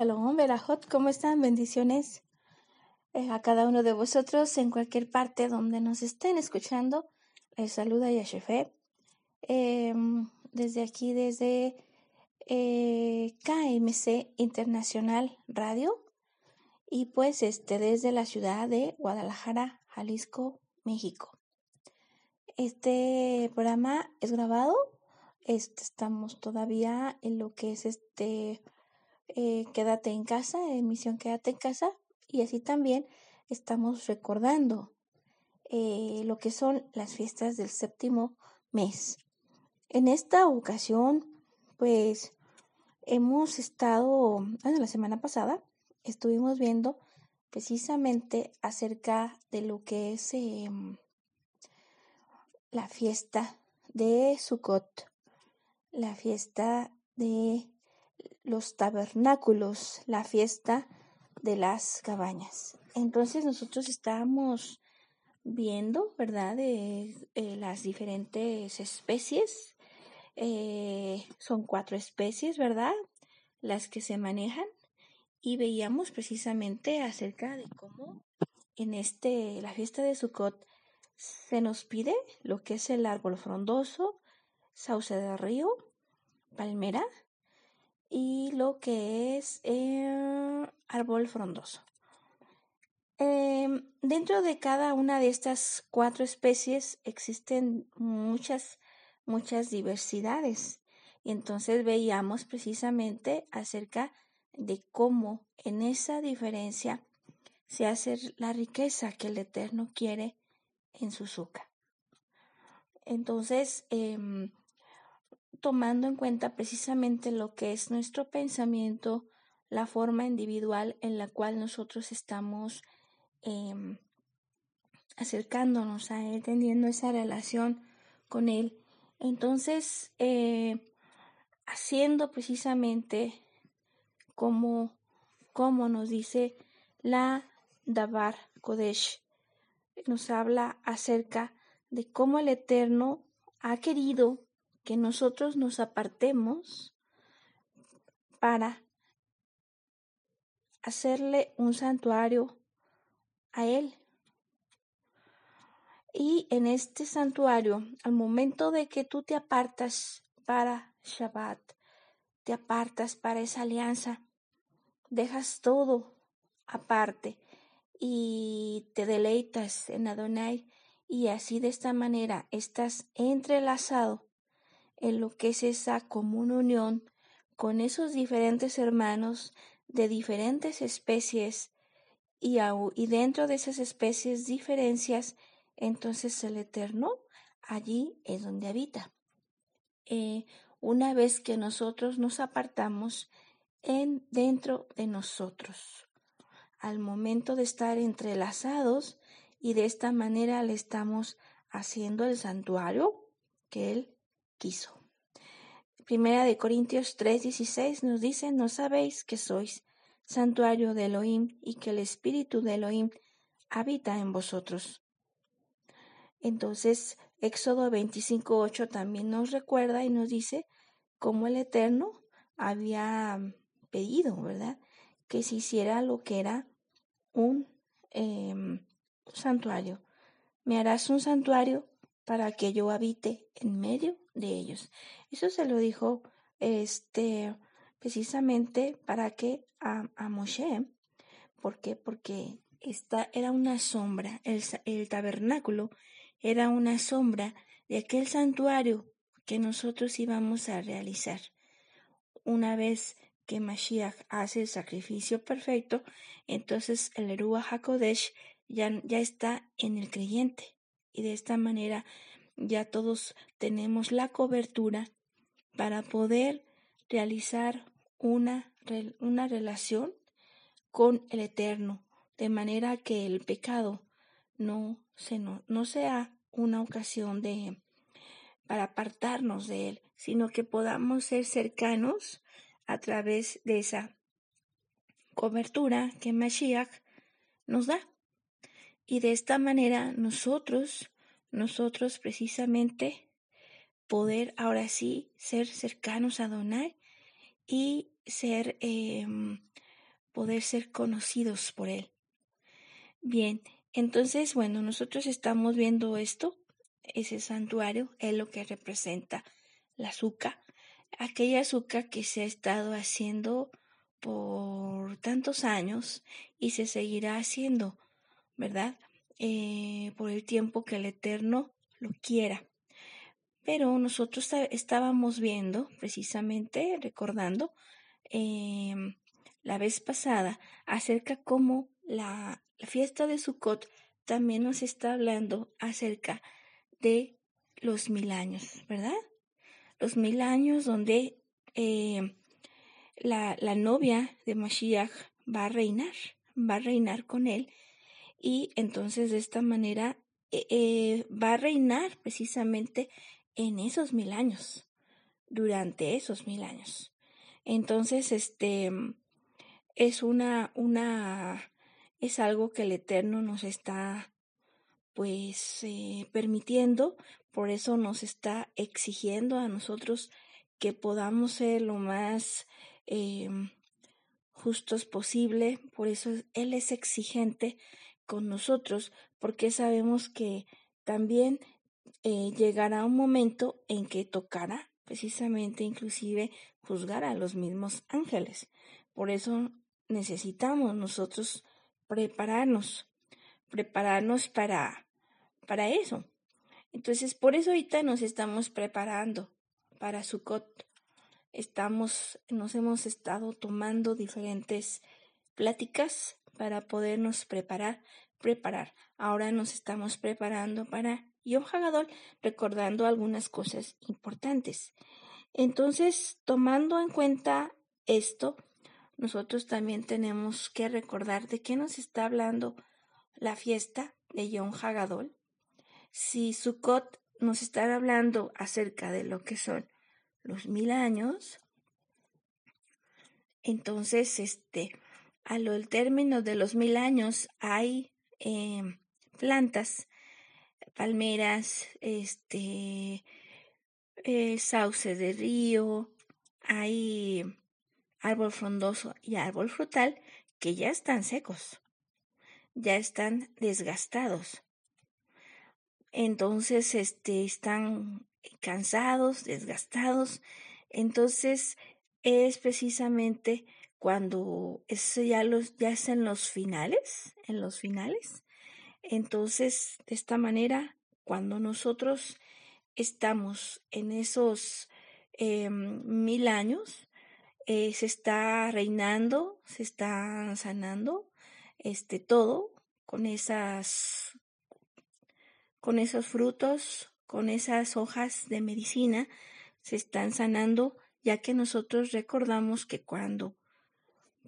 Shalom, Berajot, ¿cómo están? Bendiciones eh, a cada uno de vosotros en cualquier parte donde nos estén escuchando. Les saluda Yashefe. Eh, desde aquí, desde eh, KMC Internacional Radio y pues este desde la ciudad de Guadalajara, Jalisco, México. Este programa es grabado. Este, estamos todavía en lo que es este eh, Quédate en casa, emisión Quédate en casa, y así también estamos recordando eh, lo que son las fiestas del séptimo mes. En esta ocasión, pues hemos estado, bueno, la semana pasada estuvimos viendo precisamente acerca de lo que es em, la fiesta de Sukkot, la fiesta de los tabernáculos, la fiesta de las cabañas. Entonces nosotros estábamos viendo, ¿verdad?, de eh, las diferentes especies. Eh, son cuatro especies, ¿verdad?, las que se manejan. Y veíamos precisamente acerca de cómo en este, la fiesta de Sukkot, se nos pide lo que es el árbol frondoso, sauce de río, palmera, y lo que es eh, árbol frondoso. Em, dentro de cada una de estas cuatro especies existen muchas, muchas diversidades. Y entonces veíamos precisamente acerca de cómo en esa diferencia se hace la riqueza que el Eterno quiere en su suca. Entonces, eh, tomando en cuenta precisamente lo que es nuestro pensamiento, la forma individual en la cual nosotros estamos em, acercándonos a Él, teniendo esa relación con Él. Entonces, eh, haciendo precisamente como, como nos dice la Dabar Kodesh, nos habla acerca de cómo el Eterno ha querido que nosotros nos apartemos para hacerle un santuario a Él. Y en este santuario, al momento de que tú te apartas para Shabbat, te apartas para esa alianza, dejas todo aparte y te deleitas en Adonai y así de esta manera estás entrelazado en lo que es esa común unión con esos diferentes hermanos de diferentes especies y, y dentro de esas especies diferencias, entonces el Eterno allí es donde habita. Eh, una vez que nosotros nos apartamos en dentro de nosotros, al momento de estar entrelazados y de esta manera le estamos haciendo el santuario que Él quiso. Primera de Corintios 3:16 nos dice, no sabéis que sois santuario de Elohim y que el Espíritu de Elohim habita en vosotros. Entonces, Éxodo 25:8 también nos recuerda y nos dice cómo el Eterno había pedido, ¿verdad? Que se hiciera lo que era un em, santuario. Me harás un santuario para que yo habite en medio de ellos. Eso se lo dijo este precisamente para que a, a Moshe, ¿por qué? Porque esta era una sombra, el, el tabernáculo era una sombra de aquel santuario que nosotros íbamos a realizar. Una vez que Mashiach hace el sacrificio perfecto, entonces el Eruah HaKodesh ya, ya está en el creyente y de esta manera ya todos tenemos la cobertura para poder realizar una, una relación con el Eterno, de manera que el pecado no, se, no, no sea una ocasión de para apartarnos de él, sino que podamos ser cercanos a través de esa cobertura que Mashiach nos da. Y de esta manera nosotros, nosotros precisamente poder ahora sí ser cercanos a Donai y ser em, poder ser conocidos por Él. Bien, entonces, bueno, nosotros estamos viendo esto, ese santuario, es lo que representa la azúcar, aquella azúcar que se ha estado haciendo por tantos años y se seguirá haciendo, ¿verdad? Eh, por el tiempo que el Eterno lo quiera. Pero nosotros estábamos viendo, precisamente, recordando, em, la vez pasada, acerca cómo la, fiesta de Sukkot también nos está hablando acerca de los mil años, ¿verdad? Los mil años donde em, la, la novia de Mashiach va a reinar, va a reinar con él y entonces de esta manera eh, eh, va a reinar precisamente en esos mil años, durante esos mil años. Entonces, este es una, una, es algo que el Eterno nos está, pues, eh, permitiendo, por eso nos está exigiendo a nosotros que podamos ser lo más em, justos posible, por eso Él es exigente con nosotros, porque sabemos que también eh, llegará un momento en que tocará precisamente inclusive juzgar a los mismos ángeles. Por eso necesitamos nosotros prepararnos, prepararnos para, para eso. Entonces, por eso ahorita nos estamos preparando para Sukkot. Estamos, nos hemos estado tomando diferentes pláticas para podernos preparar, preparar. Ahora nos estamos preparando para Yom Hagadol, recordando algunas cosas importantes. Entonces, tomando en cuenta esto, nosotros también tenemos que recordar de qué nos está hablando la fiesta de Yom Hagadol. Si Sukkot nos está hablando acerca de lo que son los mil años, entonces, este, a lo el término de los mil años hay eh, plantas, palmeras, este, eh, sauce de río, hay árbol frondoso y árbol frutal que ya están secos, ya están desgastados. Entonces, este, están cansados, desgastados. Entonces, es precisamente cuando eso ya los ya es en los finales, en los finales. Entonces, de esta manera, cuando nosotros estamos en esos em, mil años, eh, se está reinando, se está sanando, este todo con esas, con esos frutos, con esas hojas de medicina, se están sanando, ya que nosotros recordamos que cuando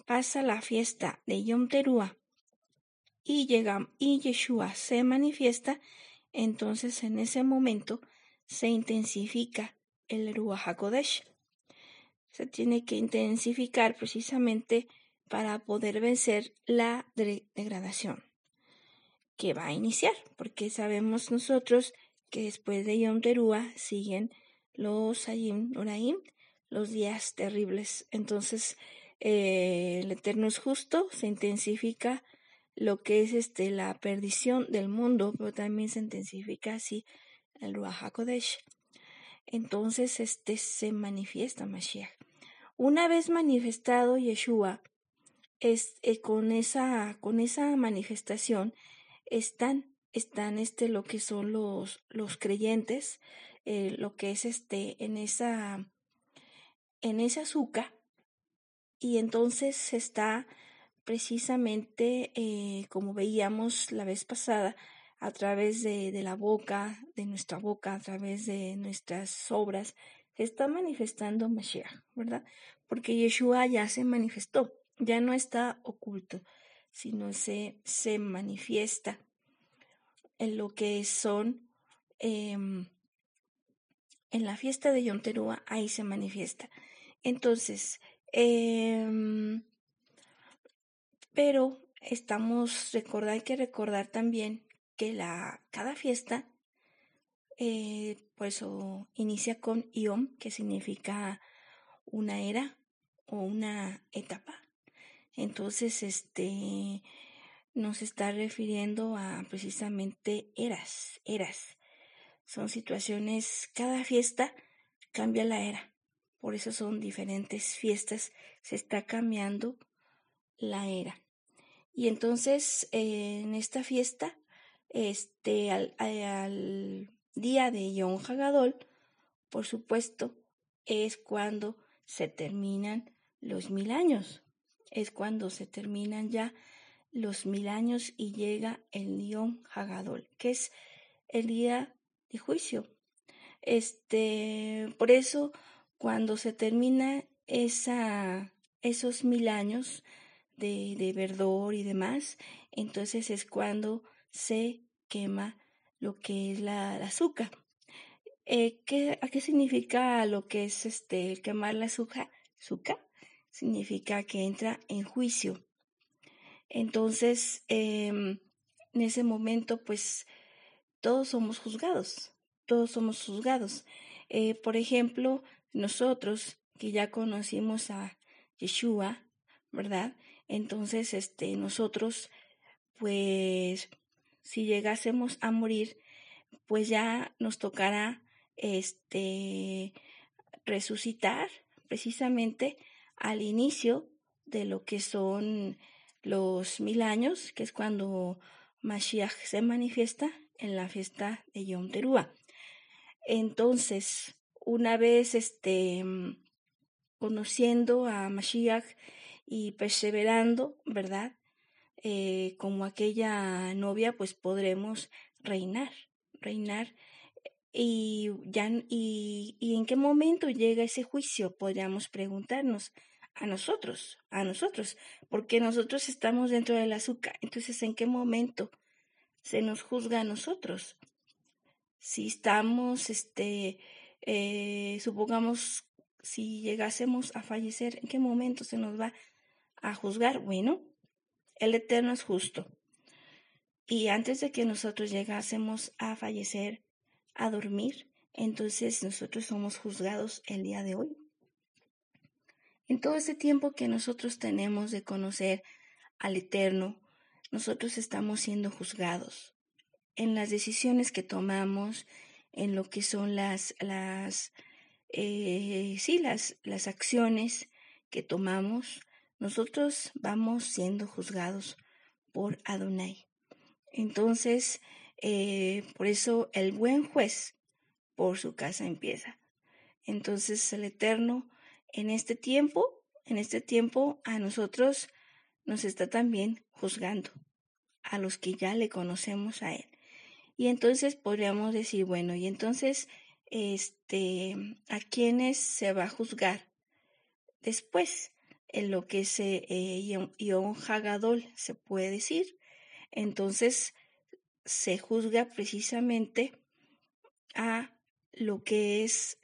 pasa la fiesta de Yom Teruah y llega y Yeshua se manifiesta, entonces en ese momento se intensifica el Ruach HaKodesh. Se tiene que intensificar precisamente para poder vencer la degradación que va a iniciar, porque sabemos nosotros que después de Yom Teruah siguen los Ayim Noraim, los días terribles. Entonces, eh, el Eterno es justo, se intensifica lo que es este la perdición del mundo, pero también se intensifica así el Ruach HaKodesh. Entonces este se manifiesta Mashiach. Una vez manifestado Yeshua, es, eh, con, esa, con esa manifestación están, están este, lo que son los, los creyentes, eh, lo que es este, en esa, en esa azúcar, y entonces está precisamente, eh, como veíamos la vez pasada, a través de, la boca, de nuestra boca, a través de nuestras obras, se está manifestando Mashiach, ¿verdad? Porque Yeshua ya se manifestó, ya no está oculto, sino se, se manifiesta en lo que son, em, en la fiesta de Yom Teruah, ahí se manifiesta. Entonces, Em, pero estamos, recordar, hay que recordar también que la, cada fiesta, eh, pues inicia con Iom, que significa una era o una etapa. Entonces, este nos está refiriendo a precisamente eras, eras. Son situaciones, cada fiesta cambia la era. Por eso son diferentes fiestas, se está cambiando la era. Y entonces en esta fiesta, este, al, al día de Yom Hagadol, por supuesto, es cuando se terminan los mil años. Es cuando se terminan ya los mil años y llega el Yom Hagadol, que es el día de juicio. Este, por eso, cuando se termina esa, esos mil años de, de verdor y demás, entonces es cuando se quema lo que es la, azúcar. Eh, ¿qué, ¿A qué significa lo que es este quemar la azúcar? Azúcar significa que entra en juicio. Entonces, em, en ese momento, pues todos somos juzgados, todos somos juzgados. Eh, por ejemplo, nosotros que ya conocimos a Yeshua, ¿verdad? Entonces, este, nosotros, pues, si llegásemos a morir, pues ya nos tocará, este, resucitar precisamente al inicio de lo que son los mil años, que es cuando Mashiach se manifiesta en la fiesta de Yom Teruah. Entonces, una vez este, conociendo a Mashiach y perseverando, ¿verdad? Eh, como aquella novia, pues podremos reinar, reinar. Y, ya, y, y en qué momento llega ese juicio, podríamos preguntarnos a nosotros, a nosotros, porque nosotros estamos dentro del azúcar. Entonces, ¿en qué momento se nos juzga a nosotros? Si estamos, este, eh, supongamos, si llegásemos a fallecer, ¿en qué momento se nos va a juzgar? Bueno, el Eterno es justo. Y antes de que nosotros llegásemos a fallecer, a dormir, entonces nosotros somos juzgados el día de hoy. En todo ese tiempo que nosotros tenemos de conocer al Eterno, nosotros estamos siendo juzgados en las decisiones que tomamos, en lo que son las, las, eh, sí, las, las acciones que tomamos, nosotros vamos siendo juzgados por Adonai. Entonces, eh, por eso el buen juez por su casa empieza. Entonces el Eterno en este tiempo, en este tiempo a nosotros nos está también juzgando, a los que ya le conocemos a Él. Y entonces podríamos decir, bueno, y entonces, este, ¿a quiénes se va a juzgar? Después, en lo que se eh, Yom Hagadol se puede decir, entonces se juzga precisamente a lo que es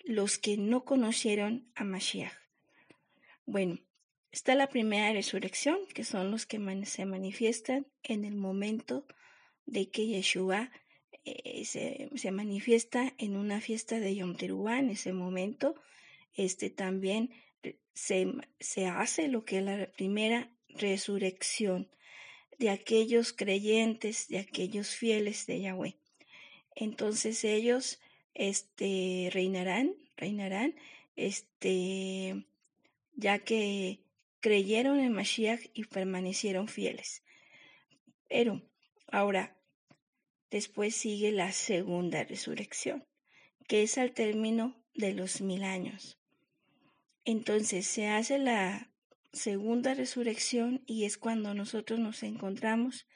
los que no conocieron a Mashiach. Bueno, está la primera resurrección, que son los que se manifiestan en el momento de que Yeshua eh, se, manifiesta en una fiesta de Yom Teruah. En ese momento, este también se, se hace lo que es la primera resurrección de aquellos creyentes, de aquellos fieles de Yahweh. Entonces ellos este, reinarán, reinarán, este, ya que creyeron en Mashiach y permanecieron fieles. Pero ahora, después sigue la segunda resurrección, que es al término de los mil años. Entonces se hace la segunda resurrección y es cuando nosotros nos encontramos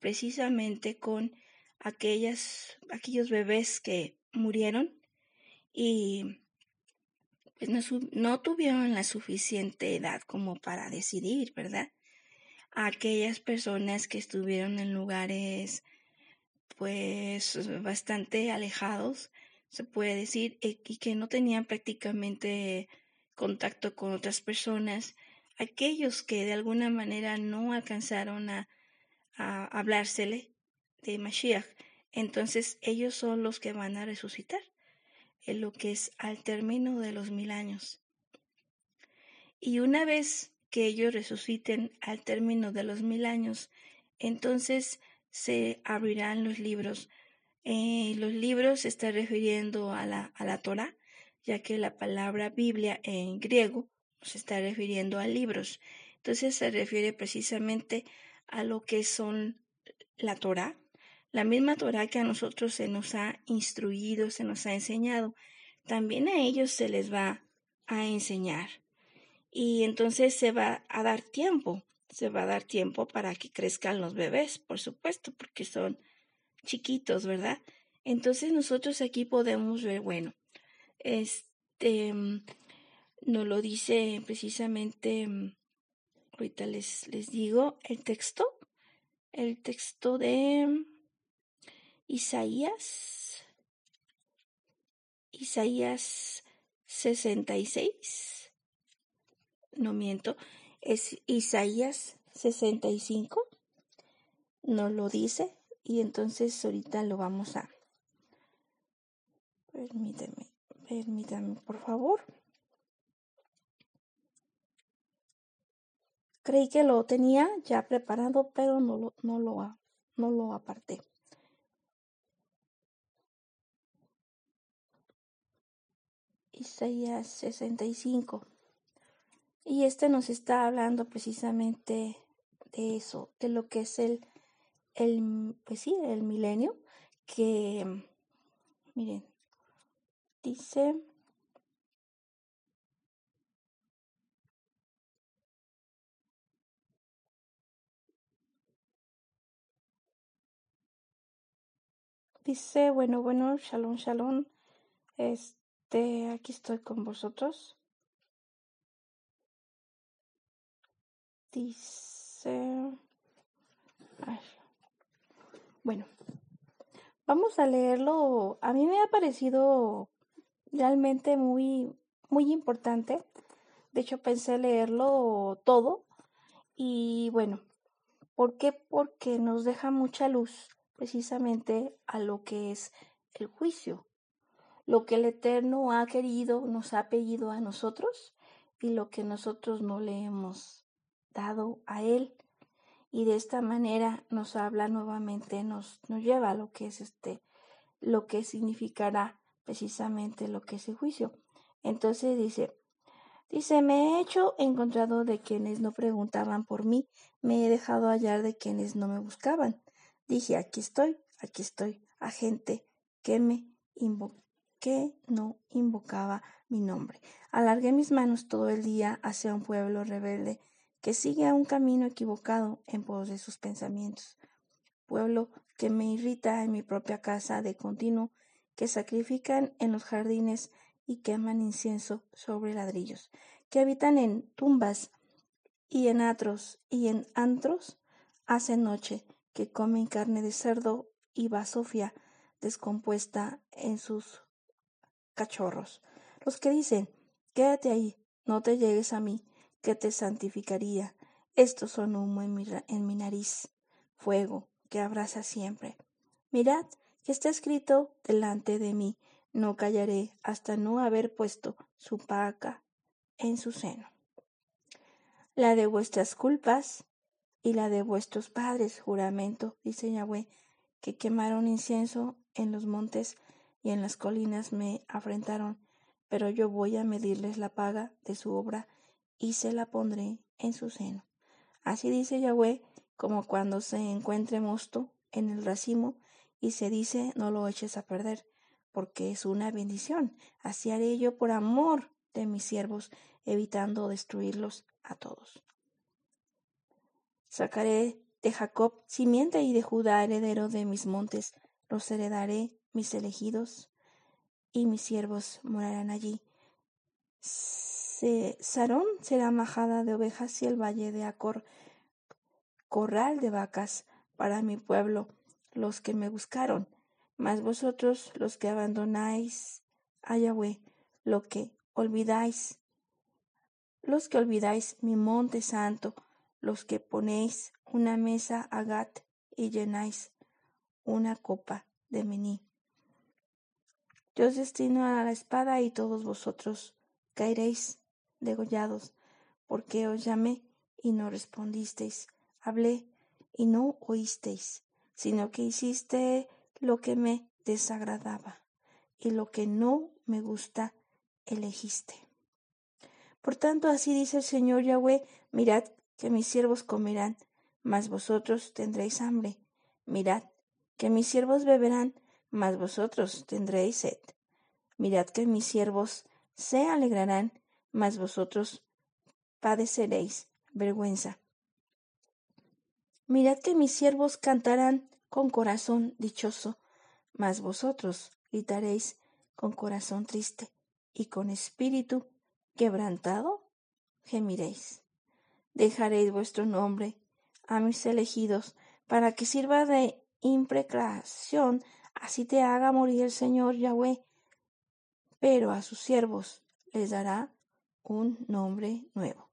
precisamente con aquellas, aquellos bebés que murieron y pues no, tuvieron la suficiente edad como para decidir, ¿verdad? aquellas personas que estuvieron en lugares pues bastante alejados, se puede decir, eh, y que no tenían prácticamente contacto con otras personas, aquellos que de alguna manera no alcanzaron a, a hablársele de Mashiach, entonces ellos son los que van a resucitar en lo que es al término de los mil años. Y una vez que ellos resuciten al término de los mil años, entonces se abrirán los libros. Eh, los libros se está refiriendo a la, a la Torah, ya que la palabra Biblia en griego se está refiriendo a libros. Entonces se refiere precisamente a lo que son la Torah, la misma Torah que a nosotros se nos ha instruido, se nos ha enseñado, también a ellos se les va a enseñar. Y entonces se va a dar tiempo, se va a dar tiempo para que crezcan los bebés, por supuesto, porque son chiquitos, ¿verdad? Entonces nosotros aquí podemos ver, bueno, este, nos lo dice precisamente, ahorita les, les digo el texto, el texto de Isaías, Isaías 66, no miento, es Isaías 65, nos lo dice y entonces ahorita lo vamos a... Permíteme, permítame por favor. Creí que lo tenía ya preparado, pero no lo, no lo, no lo aparté. Isaías 65. Y este nos está hablando precisamente de eso, de lo que es el, el pues sí, el milenio, que, miren, dice, dice, bueno, bueno, shalom, shalom, este, aquí estoy con vosotros. Dice... Bueno, vamos a leerlo. A mí me ha parecido realmente muy, muy importante. De hecho, pensé leerlo todo. Y bueno, ¿por qué? Porque nos deja mucha luz precisamente a lo que es el juicio. Lo que el Eterno ha querido, nos ha pedido a nosotros y lo que nosotros no le hemos dado a Él. Y de esta manera nos habla nuevamente, nos, nos lleva a lo que es este, lo que significará precisamente lo que es el juicio. Entonces dice, dice, me he hecho encontrado de quienes no preguntaban por mí, me he dejado hallar de quienes no me buscaban. Dije, aquí estoy, aquí estoy, a gente que me que no invocaba mi nombre. Alargué mis manos todo el día hacia un pueblo rebelde que sigue a un camino equivocado en pos de sus pensamientos. Pueblo que me irrita en mi propia casa de continuo, que sacrifican en los jardines y queman incienso sobre ladrillos, que habitan en tumbas y en atros y en antros, hacen noche, que comen carne de cerdo y basofia descompuesta en sus cachorros. Los que dicen, quédate ahí, no te llegues a mí, que te santificaría. Estos son humo en mi, en mi nariz, fuego que abraza siempre. Mirad que está escrito delante de mí, no callaré hasta no haber puesto su paca en su seno. La de vuestras culpas y la de vuestros padres, juramento, dice Yahweh, que quemaron incienso en los montes y en las colinas me afrentaron, pero yo voy a medirles la paga de su obra y se la pondré en su seno. Así dice Yahweh, como cuando se encuentre mosto en el racimo y se dice no lo eches a perder, porque es una bendición. Así haré yo por amor de mis siervos, evitando destruirlos a todos. Sacaré de Jacob simiente y de Judá heredero de mis montes, los heredaré mis elegidos, y mis siervos morarán allí. Sarón será majada de ovejas y el valle de Acor corral de vacas para mi pueblo, los que me buscaron. Mas vosotros, los que abandonáis a Yahweh, lo que olvidáis, los que olvidáis mi monte santo, los que ponéis una mesa a Gat y llenáis una copa de Mení. Yo os destino a la espada y todos vosotros caeréis degollados, porque os llamé y no respondisteis, hablé y no oísteis, sino que hiciste lo que me desagradaba y lo que no me gusta elegiste. Por tanto, así dice el Señor Yahweh, mirad que mis siervos comerán, mas vosotros tendréis hambre. Mirad que mis siervos beberán, mas vosotros tendréis sed. Mirad que mis siervos se alegrarán, mas vosotros padeceréis vergüenza. Mirad que mis siervos cantarán con corazón dichoso, mas vosotros gritaréis con corazón triste y con espíritu quebrantado gemiréis. Dejaréis vuestro nombre a mis elegidos para que sirva de imprecación, así te haga morir el Señor Yahweh. Pero a sus siervos les dará un nombre nuevo.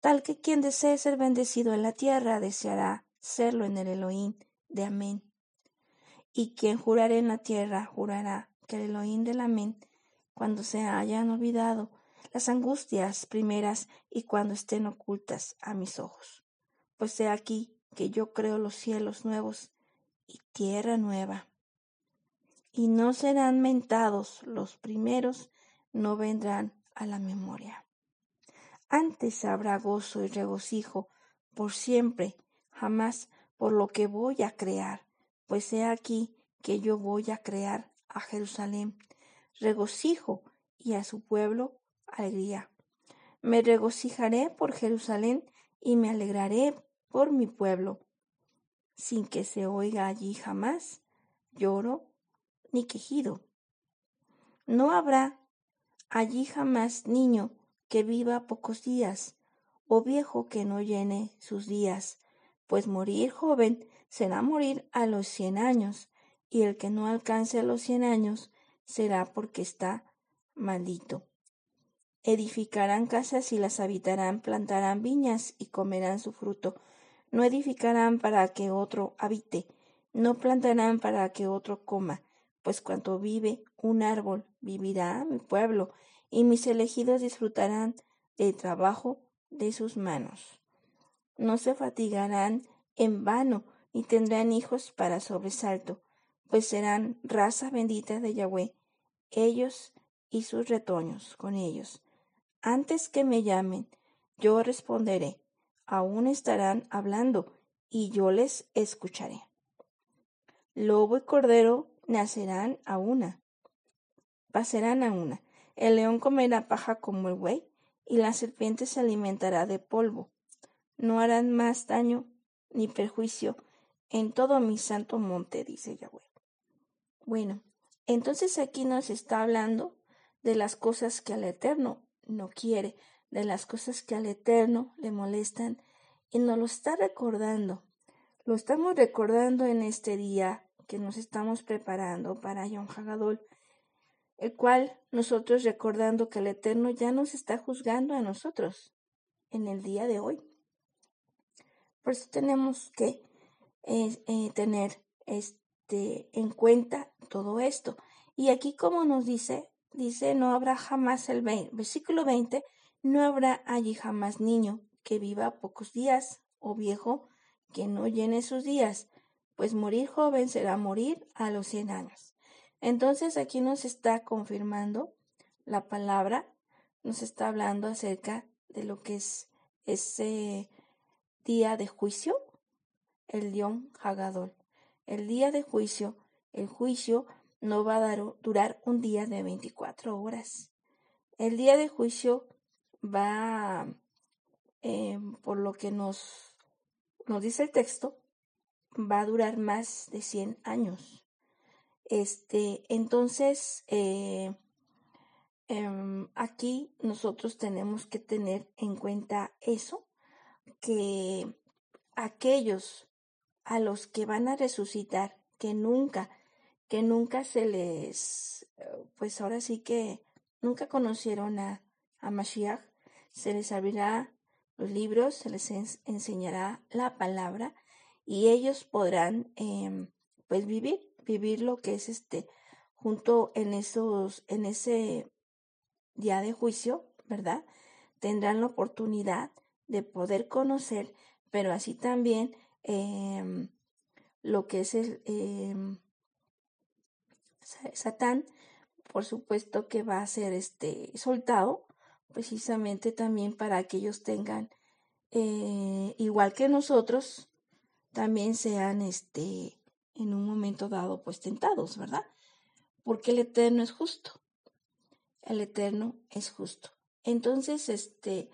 Tal que quien desee ser bendecido en la tierra deseará serlo en el Elohim de Amén. Y quien jurare en la tierra jurará que el Elohim del Amén cuando se hayan olvidado las angustias primeras y cuando estén ocultas a mis ojos. Pues he aquí que yo creo los cielos nuevos y tierra nueva. Y no serán mentados los primeros, no vendrán a la memoria. Antes habrá gozo y regocijo por siempre, jamás por lo que voy a crear, pues he aquí que yo voy a crear a Jerusalén regocijo y a su pueblo alegría. Me regocijaré por Jerusalén y me alegraré por mi pueblo, sin que se oiga allí jamás lloro ni quejido. No habrá allí jamás niño que viva pocos días, o viejo que no llene sus días, pues morir joven será morir a los cien años, y el que no alcance los cien años será porque está maldito. Edificarán casas y las habitarán, plantarán viñas y comerán su fruto. No edificarán para que otro habite, no plantarán para que otro coma, pues cuanto vive un árbol, vivirá mi pueblo, y mis elegidos disfrutarán del trabajo de sus manos. No se fatigarán en vano, ni tendrán hijos para sobresalto, pues serán raza bendita de Yahweh, ellos y sus retoños con ellos. Antes que me llamen, yo responderé, aún estarán hablando, y yo les escucharé. Lobo y cordero nacerán a una, pasarán a una. El león comerá paja como el buey, y la serpiente se alimentará de polvo. No harán más daño ni perjuicio en todo mi santo monte, dice Yahweh. Bueno, entonces aquí nos está hablando de las cosas que al Eterno no quiere, de las cosas que al Eterno le molestan y nos lo está recordando. Lo estamos recordando en este día que nos estamos preparando para Yom Hagadol, el cual nosotros recordando que el Eterno ya nos está juzgando a nosotros en el día de hoy. Por eso tenemos que eh, eh, tener este en cuenta todo esto. Y aquí como nos dice, dice, no habrá jamás el versículo 20, no habrá allí jamás niño que viva pocos días o viejo que no llene sus días, pues morir joven será morir a los 100 años. Entonces aquí nos está confirmando la palabra, nos está hablando acerca de lo que es ese día de juicio, el Dion Hagadol. El día de juicio, el juicio no va a durar un día de 24 horas. El día de juicio va, eh, por lo que nos, nos dice el texto, va a durar más de 100 años. Este, entonces, eh, em, aquí nosotros tenemos que tener en cuenta eso, que aquellos a los que van a resucitar, que nunca, que nunca se les, pues ahora sí que nunca conocieron a, a Mashiach, se les abrirá los libros, se les enseñará la palabra y ellos podrán em, pues vivir, vivir lo que es este, junto en esos, en ese día de juicio, ¿verdad? tendrán la oportunidad de poder conocer, pero así también em, lo que es el em, Satán, por supuesto que va a ser este soltado, precisamente también para que ellos tengan, eh, igual que nosotros, también sean este en un momento dado pues tentados, ¿verdad? Porque el Eterno es justo. El Eterno es justo. Entonces, este,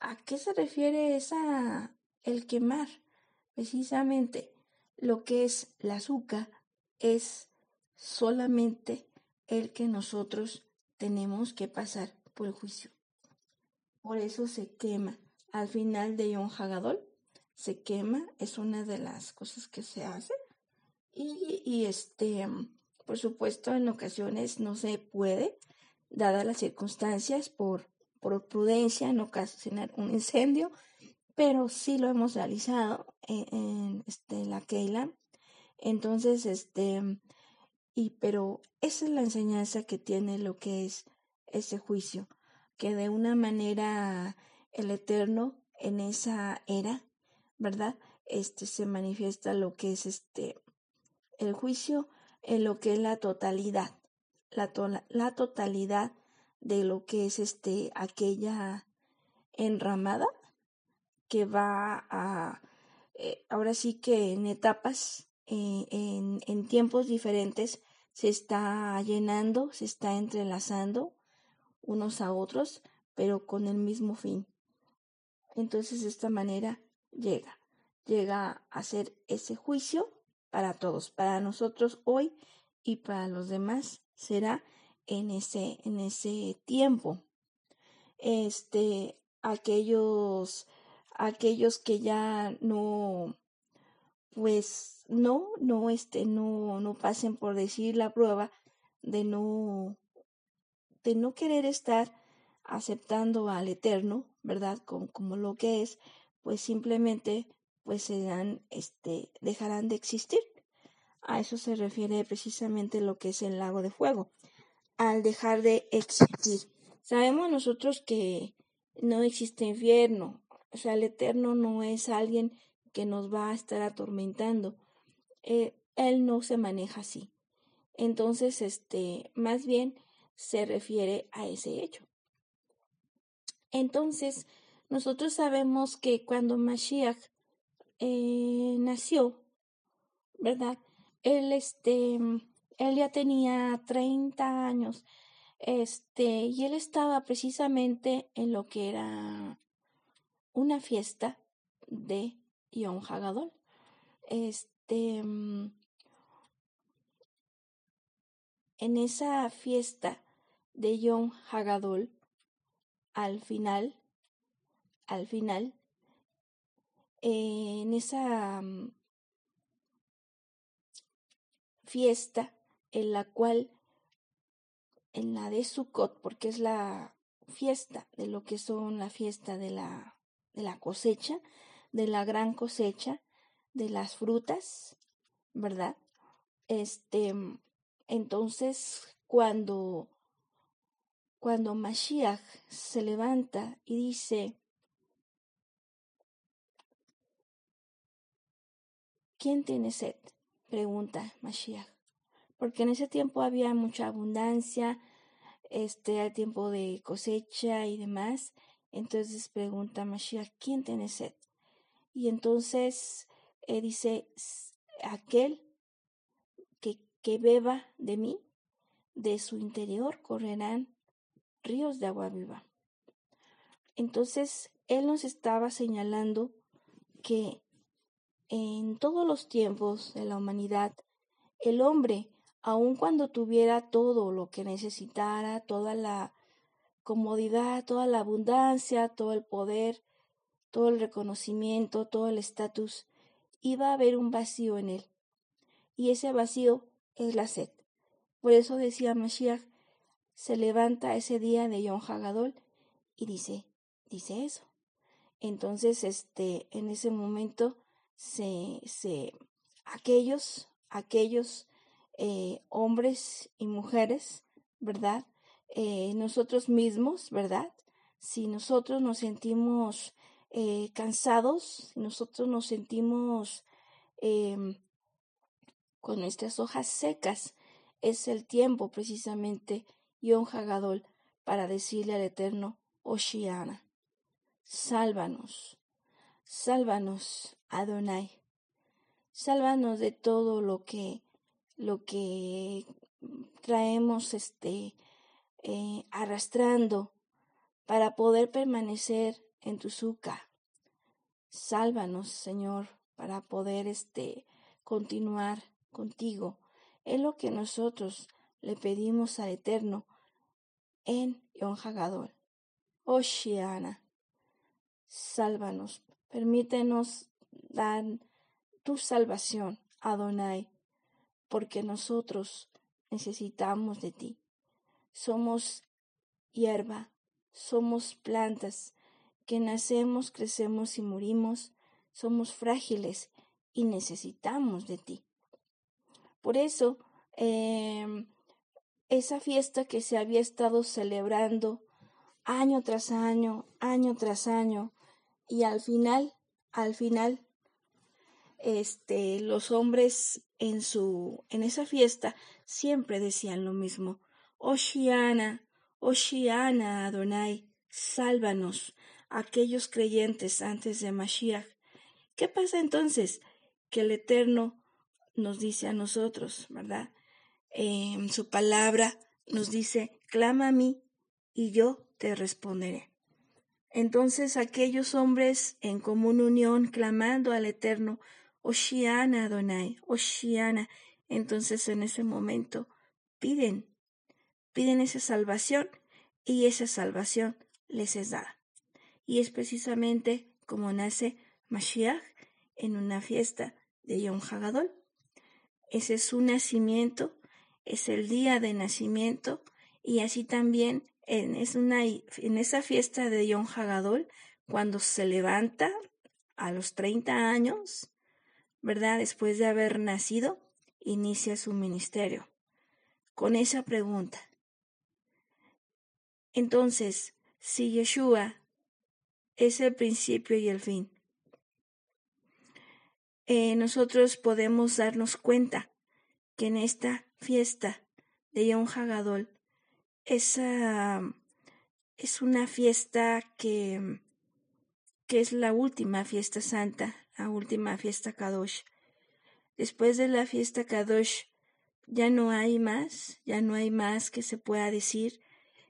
¿a qué se refiere esa el quemar? Precisamente lo que es la azúcar es solamente el que nosotros tenemos que pasar por el juicio. Por eso se quema. Al final de Yom Hagadol se quema, es una de las cosas que se hace. Y, este, por supuesto, en ocasiones no se puede, dadas las circunstancias, por, por prudencia, no ocasionar un incendio, pero sí lo hemos realizado en, este, la Keila. Entonces, este, y pero esa es la enseñanza que tiene lo que es ese juicio, que de una manera el Eterno en esa era, ¿verdad? Este se manifiesta lo que es este el juicio en lo que es la totalidad, la, la totalidad de lo que es este aquella enramada que va a eh, ahora sí que en etapas eh, en, en tiempos diferentes se está llenando, se está entrelazando unos a otros, pero con el mismo fin. Entonces de esta manera llega, llega a ser ese juicio para todos, para nosotros hoy y para los demás será en ese, en ese tiempo. Este, aquellos, aquellos que ya no, pues no, no, este, no, no pasen por decir la prueba de no, de no querer estar aceptando al Eterno, ¿verdad? Como, como lo que es, pues simplemente, pues serán, este, dejarán de existir. A eso se refiere precisamente lo que es el lago de fuego, al dejar de existir. Sabemos nosotros que no existe infierno, o sea, el Eterno no es alguien que nos va a estar atormentando. Eh, él no se maneja así. Entonces, este, más bien se refiere a ese hecho. Entonces, nosotros sabemos que cuando Mashiach eh, nació, ¿verdad? Él, este, él ya tenía 30 años, este, y él estaba precisamente en lo que era una fiesta de Yom Hagadol. Este, mm, en esa fiesta de Yom Hagadol, al final, al final, en esa mm, fiesta en la cual, en la de Sukkot, porque es la fiesta de lo que son la fiesta de la, de la cosecha, de la gran cosecha de las frutas, ¿verdad? Este, entonces cuando cuando Mashiach se levanta y dice ¿Quién tiene sed? pregunta Mashiach. Porque en ese tiempo había mucha abundancia, este, tiempo de cosecha y demás. Entonces pregunta Mashiach, ¿quién tiene sed? Y entonces eh, dice, aquel que, que beba de mí, de su interior correrán ríos de agua viva. Entonces, él nos estaba señalando que en todos los tiempos de la humanidad, el hombre, aun cuando tuviera todo lo que necesitara, toda la comodidad, toda la abundancia, todo el poder, todo el reconocimiento, todo el estatus, iba a haber un vacío en él. Y ese vacío es la sed. Por eso decía Mashiach, se levanta ese día de Yom Hagadol y dice, dice eso. Entonces, este, en ese momento, se, se, aquellos, aquellos eh, hombres y mujeres, ¿verdad? Eh, nosotros mismos, ¿verdad? si nosotros nos sentimos eh, cansados, nosotros nos sentimos em, con nuestras hojas secas, es el tiempo precisamente, Yom Hagadol, para decirle al Eterno, Oshiana, sálvanos, sálvanos, Adonai, sálvanos de todo lo que, lo que traemos este, eh, arrastrando para poder permanecer en tu suca. Sálvanos, Señor, para poder este, continuar contigo. Es lo que nosotros le pedimos al Eterno en Yom Hagadol. Oh Shiana, sálvanos, permítenos dar tu salvación, Adonai, porque nosotros necesitamos de ti. Somos hierba, somos plantas que nacemos, crecemos y morimos, somos frágiles y necesitamos de ti. Por eso, em, esa fiesta que se había estado celebrando año tras año, año tras año, y al final, al final, este, los hombres en su, en esa fiesta siempre decían lo mismo. Oshiana, Oshiana Adonai, sálvanos, aquellos creyentes antes de Mashiach. ¿Qué pasa entonces? Que el Eterno nos dice a nosotros, ¿verdad? En su palabra nos dice, clama a mí y yo te responderé. Entonces aquellos hombres en común unión clamando al Eterno, Oshiana Adonai, Oshiana, entonces en ese momento piden, piden esa salvación y esa salvación les es dada. Y es precisamente como nace Mashiach en una fiesta de Yom Hagadol. Ese es su nacimiento, es el día de nacimiento y así también en, es una, en esa fiesta de Yom Hagadol, cuando se levanta a los 30 años, ¿verdad? Después de haber nacido, inicia su ministerio con esa pregunta. Entonces, si Yeshua es el principio y el fin, eh, nosotros podemos darnos cuenta que en esta fiesta de Yom Hagadol esa es una fiesta que, que es la última fiesta santa, la última fiesta Kadosh. Después de la fiesta Kadosh ya no hay más, ya no hay más que se pueda decir.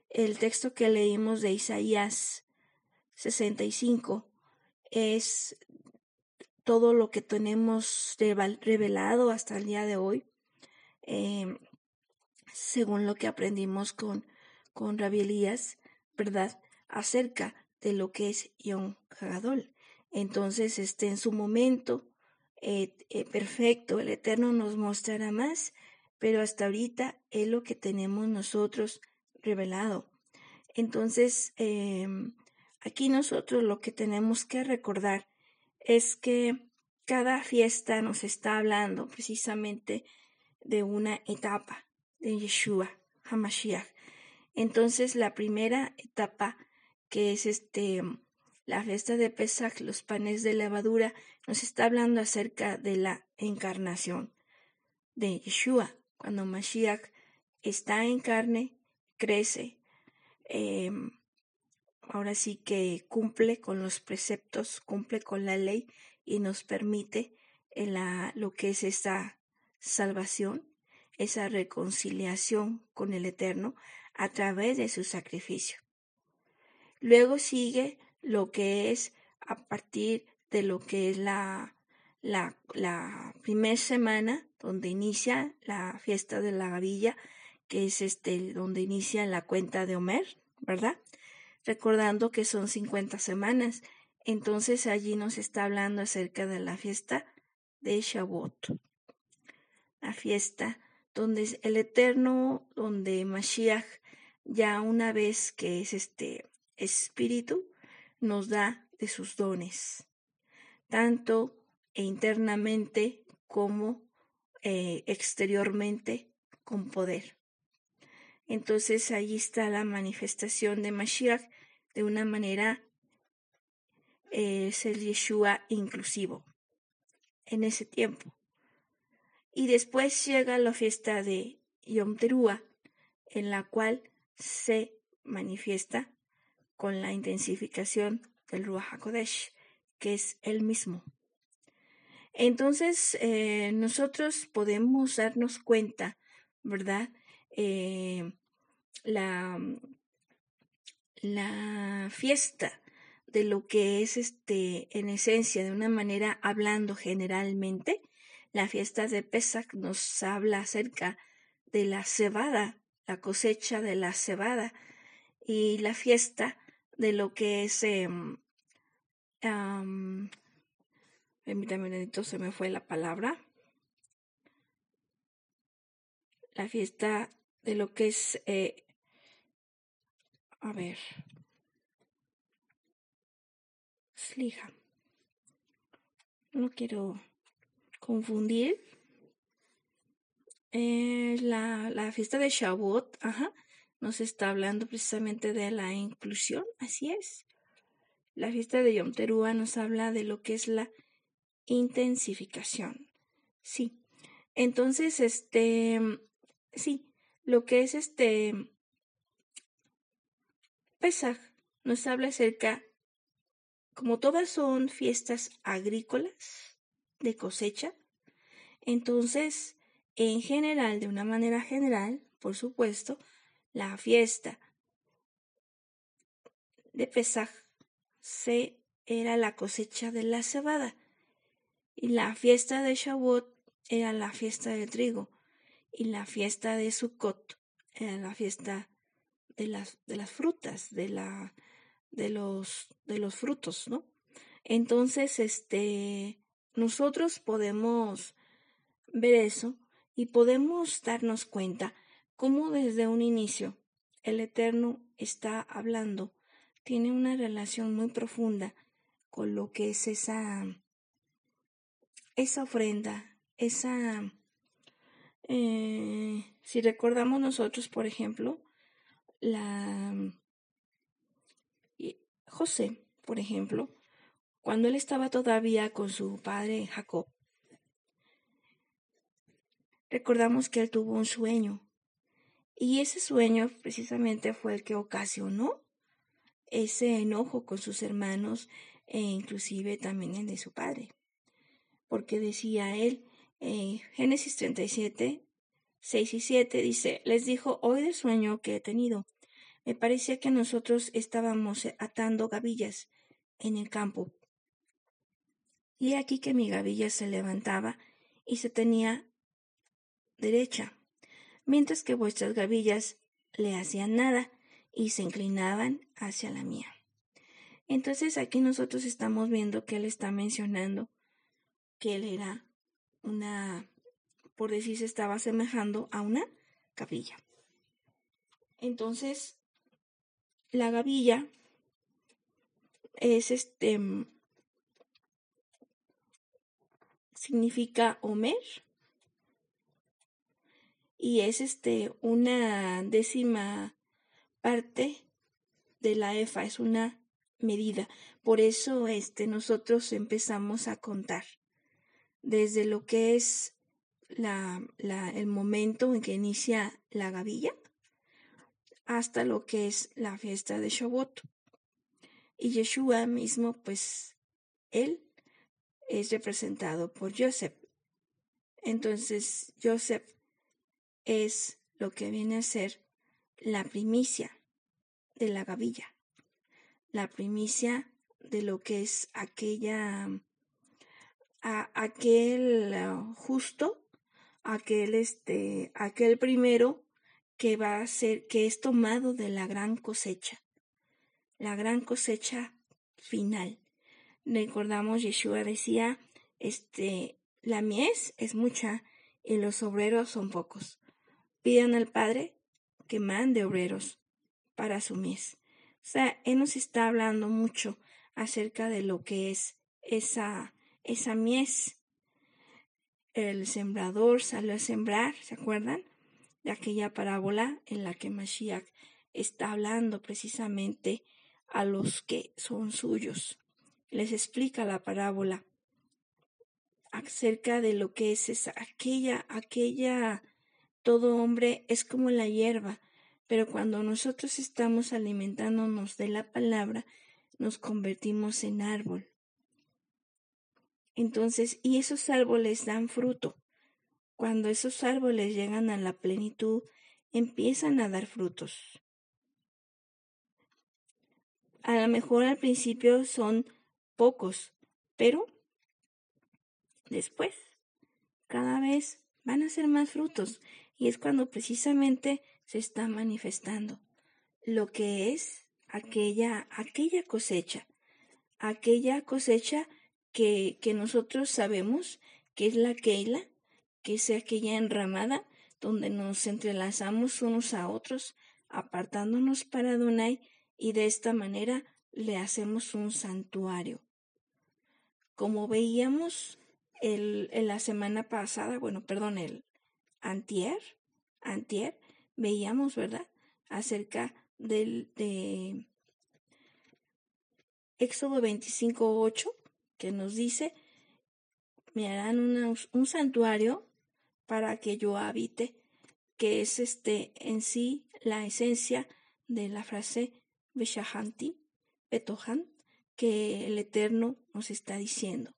El texto que leímos de Isaías 65 es todo lo que tenemos revelado hasta el día de hoy. Eh, según lo que aprendimos con, con Rabbi Elías, ¿verdad? Acerca de lo que es Yom Hagadol. Entonces, este, en su momento eh, eh, perfecto, el Eterno nos mostrará más, pero hasta ahorita es lo que tenemos nosotros revelado. Entonces, em, aquí nosotros lo que tenemos que recordar es que cada fiesta nos está hablando precisamente de una etapa, de Yeshua, Hamashiach. Entonces, la primera etapa, que es este, la fiesta de Pesach, los panes de levadura, nos está hablando acerca de la encarnación de Yeshua. Cuando Mashiach está en carne, crece. Em, ahora sí que cumple con los preceptos, cumple con la ley y nos permite la, lo que es esa salvación esa reconciliación con el Eterno a través de su sacrificio. Luego sigue lo que es a partir de lo que es la, la, primera semana donde inicia la fiesta de la gavilla, que es este donde inicia la cuenta de Homer, ¿verdad? Recordando que son 50 semanas. Entonces allí nos está hablando acerca de la fiesta de Shavuot. La fiesta donde el Eterno, donde Mashiach, ya una vez que es este espíritu, nos da de sus dones, tanto e internamente como eh, exteriormente con poder. Entonces allí está la manifestación de Mashiach de una manera es el Yeshua inclusivo en ese tiempo. Y después llega la fiesta de Yom Teruah, en la cual se manifiesta con la intensificación del Ruach HaKodesh, que es el mismo. Entonces, eh, nosotros podemos darnos cuenta, ¿verdad? Eh, la, la fiesta de lo que es este en esencia de una manera hablando generalmente la fiesta de Pesach nos habla acerca de la cebada la cosecha de la cebada y la fiesta de lo que es eh, um, permítame se me fue la palabra la fiesta de lo que es eh, a ver Slija. No quiero confundir. Eh, la, la, fiesta de Shavuot, ajá, nos está hablando precisamente de la inclusión, así es. La fiesta de Yom nos habla de lo que es la intensificación. Sí. Entonces, este, sí, lo que es este Pesach nos habla acerca como todas son fiestas agrícolas de cosecha, entonces, en general, de una manera general, por supuesto, la fiesta de Pesaj se era la cosecha de la cebada y la fiesta de Shavuot era la fiesta del trigo y la fiesta de Sukkot era la fiesta de las, de las frutas, de la de los, de los frutos, ¿no? Entonces, este, nosotros podemos ver eso y podemos darnos cuenta cómo desde un inicio el Eterno está hablando, tiene una relación muy profunda con lo que es esa, esa ofrenda, esa, eh, si recordamos nosotros, por ejemplo, la, José, por ejemplo, cuando él estaba todavía con su padre Jacob, recordamos que él tuvo un sueño y ese sueño precisamente fue el que ocasionó ese enojo con sus hermanos e inclusive también el de su padre. Porque decía él, en Génesis 37, 6 y 7, dice, les dijo, hoy del sueño que he tenido, me parecía que nosotros estábamos atando gavillas en el campo. Y aquí que mi gavilla se levantaba y se tenía derecha, mientras que vuestras gavillas le hacían nada y se inclinaban hacia la mía. Entonces aquí nosotros estamos viendo que él está mencionando que él era una, por decir, se estaba asemejando a una gavilla. Entonces, la gavilla es este significa Homer y es este una décima parte de la EFA, es una medida. Por eso este nosotros empezamos a contar desde lo que es la, la, el momento en que inicia la gavilla hasta lo que es la fiesta de Shavuot. Y Yeshua mismo, pues, él es representado por Joseph. Entonces, Joseph es lo que viene a ser la primicia de la gavilla, la primicia de lo que es aquella, a, aquel uh, justo, aquel, este, aquel primero que va a ser, que es tomado de la gran cosecha, la gran cosecha final. Recordamos, Yeshua decía, este, la mies es mucha y los obreros son pocos. Pidan al Padre que mande obreros para su mies. O sea, Él nos está hablando mucho acerca de lo que es esa, esa mies. El sembrador salió a sembrar, ¿se acuerdan? de aquella parábola en la que Mashiach está hablando precisamente a los que son suyos. Les explica la parábola acerca de lo que es esa, aquella, aquella, todo hombre es como la hierba, pero cuando nosotros estamos alimentándonos de la palabra, nos convertimos en árbol. Entonces, y esos árboles dan fruto. Cuando esos árboles llegan a la plenitud, empiezan a dar frutos. A lo mejor al principio son pocos, pero después cada vez van a ser más frutos y es cuando precisamente se está manifestando lo que es aquella aquella cosecha, aquella cosecha que, que nosotros sabemos que es la Keila, que es aquella enramada donde nos entrelazamos unos a otros, apartándonos para Donai y de esta manera le hacemos un santuario. Como veíamos el, en la semana pasada, bueno, perdón, el antier, antier, veíamos, ¿verdad? Acerca del de Éxodo 25.8, que nos dice, me harán un santuario para que yo habite, que es este en sí la esencia de la frase Beshahanti, Betohan, que el Eterno nos está diciendo.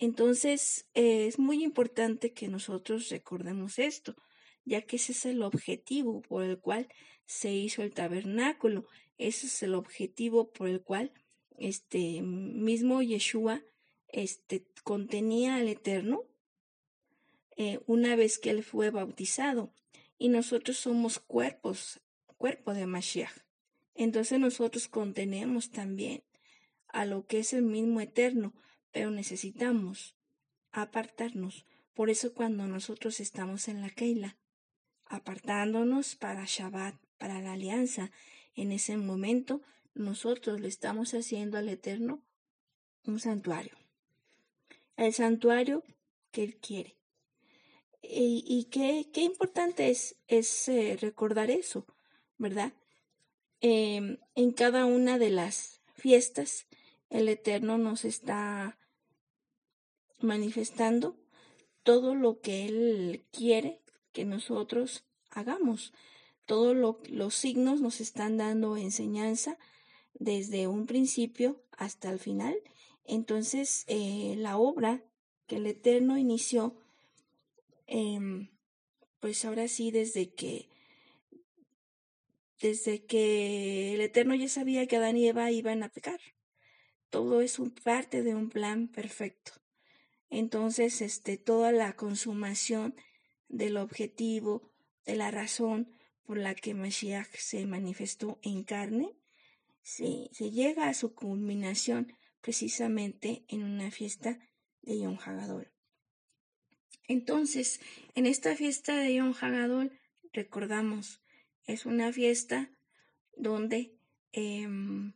Entonces, es muy importante que nosotros recordemos esto, ya que ese es el objetivo por el cual se hizo el tabernáculo, ese es el objetivo por el cual este mismo Yeshua este, contenía al Eterno eh, una vez que él fue bautizado. Y nosotros somos cuerpos, cuerpo de Mashiach. Entonces nosotros contenemos también a lo que es el mismo eterno, pero necesitamos apartarnos. Por eso cuando nosotros estamos en la Keila, apartándonos para Shabbat, para la alianza, en ese momento nosotros le estamos haciendo al Eterno un santuario. El santuario que Él quiere. Y, qué, qué, importante es, es eh, recordar eso, ¿verdad? Em, en cada una de las fiestas, el Eterno nos está manifestando todo lo que Él quiere que nosotros hagamos. Todos los signos nos están dando enseñanza desde un principio hasta el final. Entonces, eh, la obra que el Eterno inició Em, pues ahora sí, desde que, desde que el Eterno ya sabía que Adán y Eva iban a pecar. Todo es un, parte de un plan perfecto. Entonces, este, toda la consumación del objetivo, de la razón por la que Mashiach se manifestó en carne, se, llega a su culminación precisamente en una fiesta de Yom Hagadol. Entonces, en esta fiesta de Yom Hagadol, recordamos, es una fiesta donde em,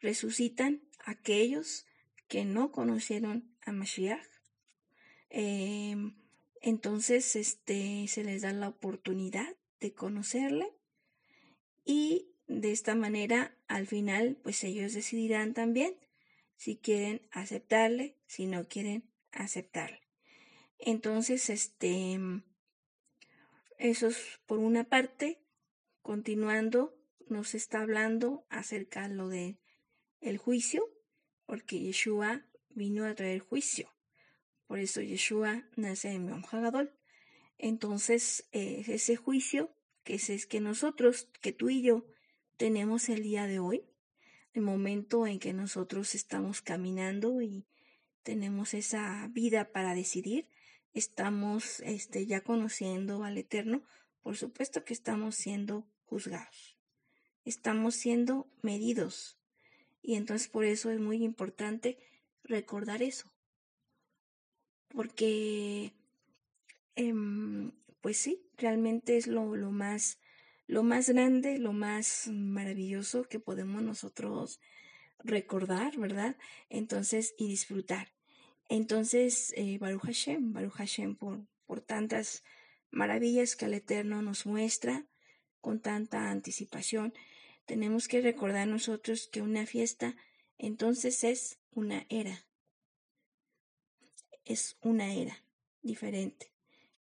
resucitan aquellos que no conocieron a Mashiach. Em, entonces, este, se les da la oportunidad de conocerle y de esta manera, al final, pues ellos decidirán también si quieren aceptarle, si no quieren aceptarle. Entonces, este, eso es por una parte. Continuando, nos está hablando acerca de lo de juicio, porque Yeshua vino a traer juicio. Por eso Yeshua nace en Yom Hagadol. Entonces, eh, ese juicio que es, que nosotros, que tú y yo tenemos el día de hoy, el momento en que nosotros estamos caminando y tenemos esa vida para decidir, estamos este, ya conociendo al Eterno, por supuesto que estamos siendo juzgados, estamos siendo medidos. Y entonces por eso es muy importante recordar eso. Porque, em, pues sí, realmente es lo, lo, más, lo más grande, lo más maravilloso que podemos nosotros recordar, ¿verdad? Entonces, y disfrutar. Entonces, eh, Baruch Hashem, Baruch Hashem por, por tantas maravillas que el Eterno nos muestra con tanta anticipación. tenemos que recordar nosotros que una fiesta entonces es una era. Es una era diferente,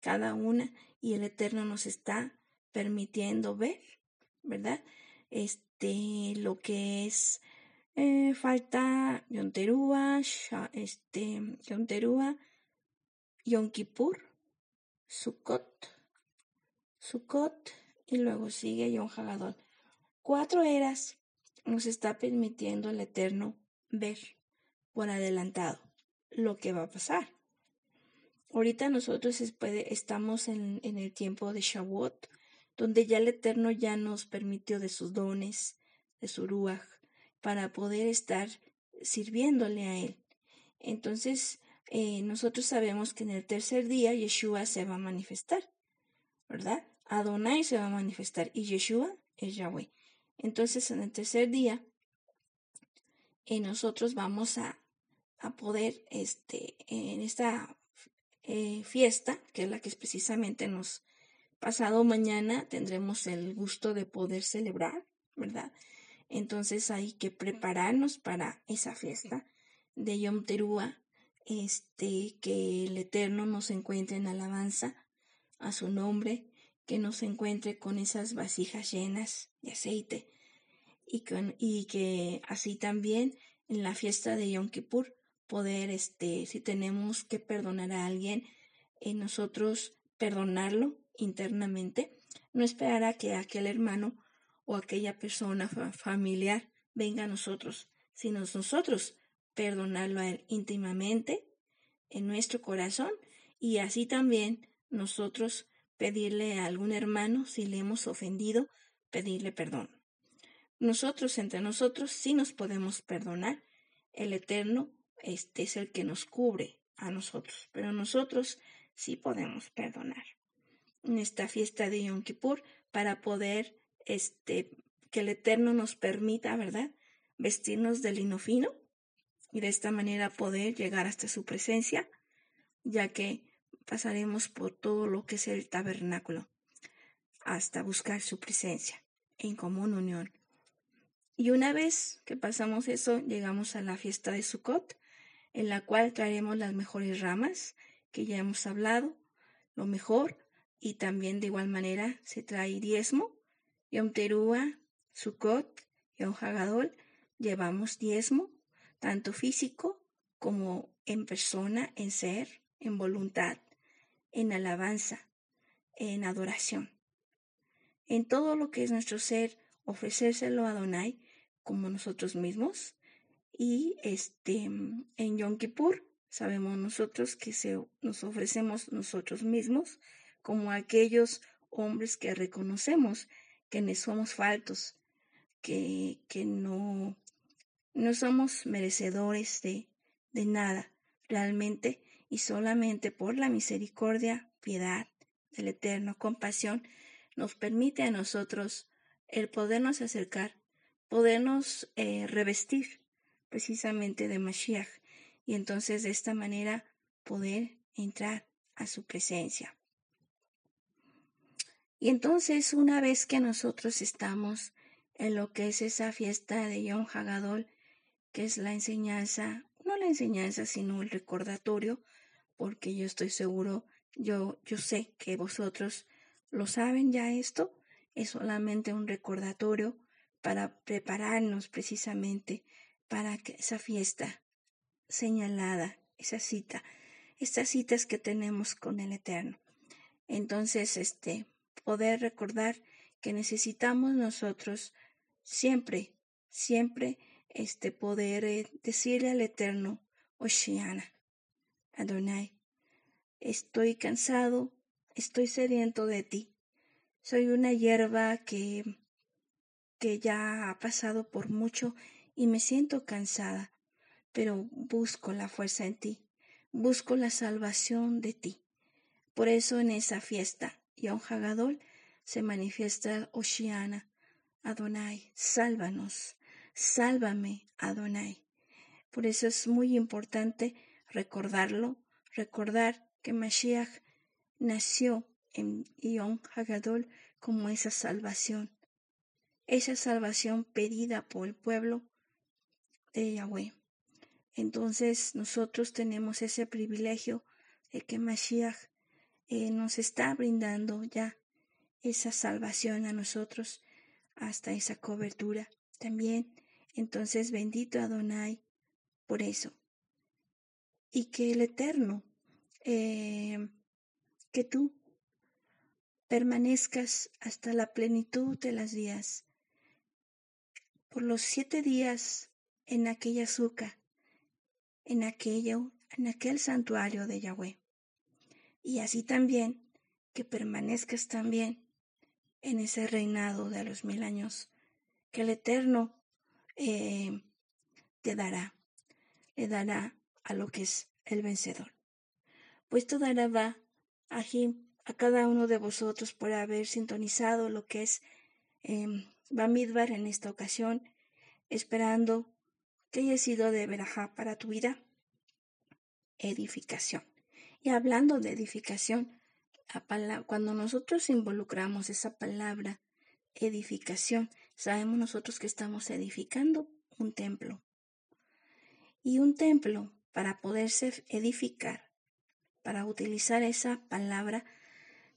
cada una, y el Eterno nos está permitiendo ver, ¿verdad? Este, lo que es eh, falta Yom Teruah, este, Yom Teruah, Yom Kippur, Sukkot, Sukkot y luego sigue Yom Hagadol. Cuatro eras nos está permitiendo el Eterno ver por adelantado lo que va a pasar. Ahorita nosotros estamos en, el tiempo de Shavuot, donde ya el Eterno ya nos permitió de sus dones, de su ruach, para poder estar sirviéndole a Él. Entonces, eh, nosotros sabemos que en el tercer día Yeshua se va a manifestar, ¿verdad? Adonai se va a manifestar y Yeshua es Yahweh. Entonces, en el tercer día, eh, nosotros vamos a, a, poder, este, en esta eh, fiesta, que es la que es precisamente nos pasado mañana, tendremos el gusto de poder celebrar, ¿verdad? Entonces hay que prepararnos para esa fiesta de Yom Teruah, este, que el Eterno nos encuentre en alabanza a su nombre, que nos encuentre con esas vasijas llenas de aceite y, con, y que así también en la fiesta de Yom Kippur poder, este, si tenemos que perdonar a alguien, en nosotros perdonarlo internamente, no esperar a que aquel hermano o aquella persona familiar venga a nosotros, sino nosotros perdonarlo a él íntimamente en nuestro corazón y así también nosotros pedirle a algún hermano si le hemos ofendido, pedirle perdón. Nosotros entre nosotros sí nos podemos perdonar. El Eterno este es el que nos cubre a nosotros, pero nosotros sí podemos perdonar. En esta fiesta de Yom Kippur para poder este, que el Eterno nos permita, ¿verdad? Vestirnos de lino fino y de esta manera poder llegar hasta su presencia, ya que pasaremos por todo lo que es el tabernáculo hasta buscar su presencia en común unión. Y una vez que pasamos eso, llegamos a la fiesta de Sukkot, en la cual traeremos las mejores ramas que ya hemos hablado, lo mejor, y también de igual manera se trae diezmo Yom Teruah, Sukkot, Yom Hagadol, llevamos diezmo, tanto físico como en persona, en ser, en voluntad, en alabanza, en adoración. En todo lo que es nuestro ser, ofrecérselo a Adonai como nosotros mismos. Y este, en Yom Kippur, sabemos nosotros que se, nos ofrecemos nosotros mismos como aquellos hombres que reconocemos que somos faltos, que, que no, no somos merecedores de, de nada realmente y solamente por la misericordia, piedad del Eterno, compasión, nos permite a nosotros el podernos acercar, podernos eh, revestir precisamente de Mashiach y entonces de esta manera poder entrar a su presencia. Y entonces, una vez que nosotros estamos en lo que es esa fiesta de Yom Hagadol, que es la enseñanza, no la enseñanza, sino el recordatorio, porque yo estoy seguro, yo, yo sé que vosotros lo saben ya esto, es solamente un recordatorio para prepararnos precisamente para que esa fiesta señalada, esa cita, estas citas que tenemos con el Eterno. Entonces, este, poder recordar que necesitamos nosotros siempre, siempre este poder eh, decirle al Eterno, Oshiana, Adonai, estoy cansado, estoy sediento de ti. Soy una hierba que, que ya ha pasado por mucho y me siento cansada, pero busco la fuerza en ti, busco la salvación de ti. Por eso en esa fiesta y a un Hagadol se manifiesta Oshiana, Adonai, sálvanos, sálvame, Adonai. Por eso es muy importante recordarlo, recordar que Mashiach nació en Yom Hagadol como esa salvación. esa salvación pedida por el pueblo de Yahweh. Entonces nosotros tenemos ese privilegio de que Mashiach eh, nos está brindando ya esa salvación a nosotros hasta esa cobertura también. Entonces bendito Adonai por eso. Y que el Eterno, eh, que tú permanezcas hasta la plenitud de las días, por los siete días en aquella azúcar, en aquello, en aquel santuario de Yahweh. Y así también que permanezcas también en ese reinado de los mil años que el Eterno eh, te dará, le dará a lo que es el vencedor. Pues toda va a cada uno de vosotros por haber sintonizado lo que es eh, Bamidbar en esta ocasión, esperando que haya sido de verajá para tu vida, edificación. Y hablando de edificación, cuando nosotros involucramos esa palabra edificación, sabemos nosotros que estamos edificando un templo. Y un templo, para poderse edificar, para utilizar esa palabra,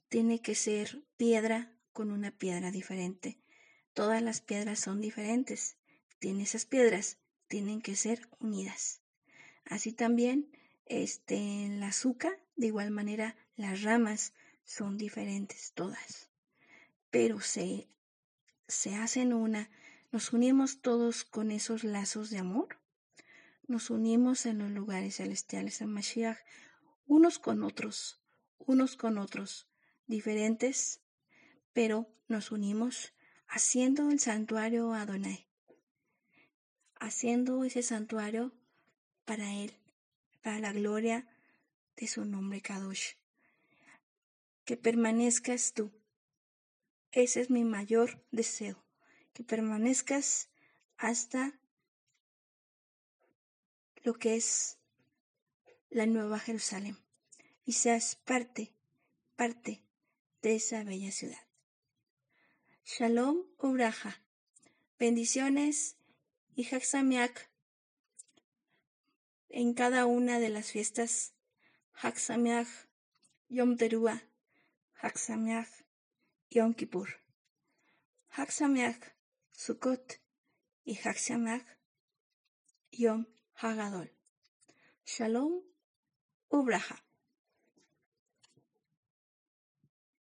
tiene que ser piedra con una piedra diferente. Todas las piedras son diferentes. Tiene esas piedras, tienen que ser unidas. Así también, este, en la azúcar, de igual manera, las ramas son diferentes todas, pero se, se hacen una. Nos unimos todos con esos lazos de amor. Nos unimos en los lugares celestiales en Mashiach, unos con otros, unos con otros, diferentes, pero nos unimos haciendo el santuario Adonai, haciendo ese santuario para Él, para la gloria de su nombre Kadosh que permanezcas tú. Ese es mi mayor deseo, que permanezcas hasta lo que es la Nueva Jerusalén y seas parte, parte de esa bella ciudad. Shalom Uraja. Bendiciones y Haxamiak en cada una de las fiestas Haxamiak Yom Teruah Haxamiach, Yom Kippur. Haxamiach, Sukkot y Haxamiach, Yom Hagadol. Shalom, Ubraha.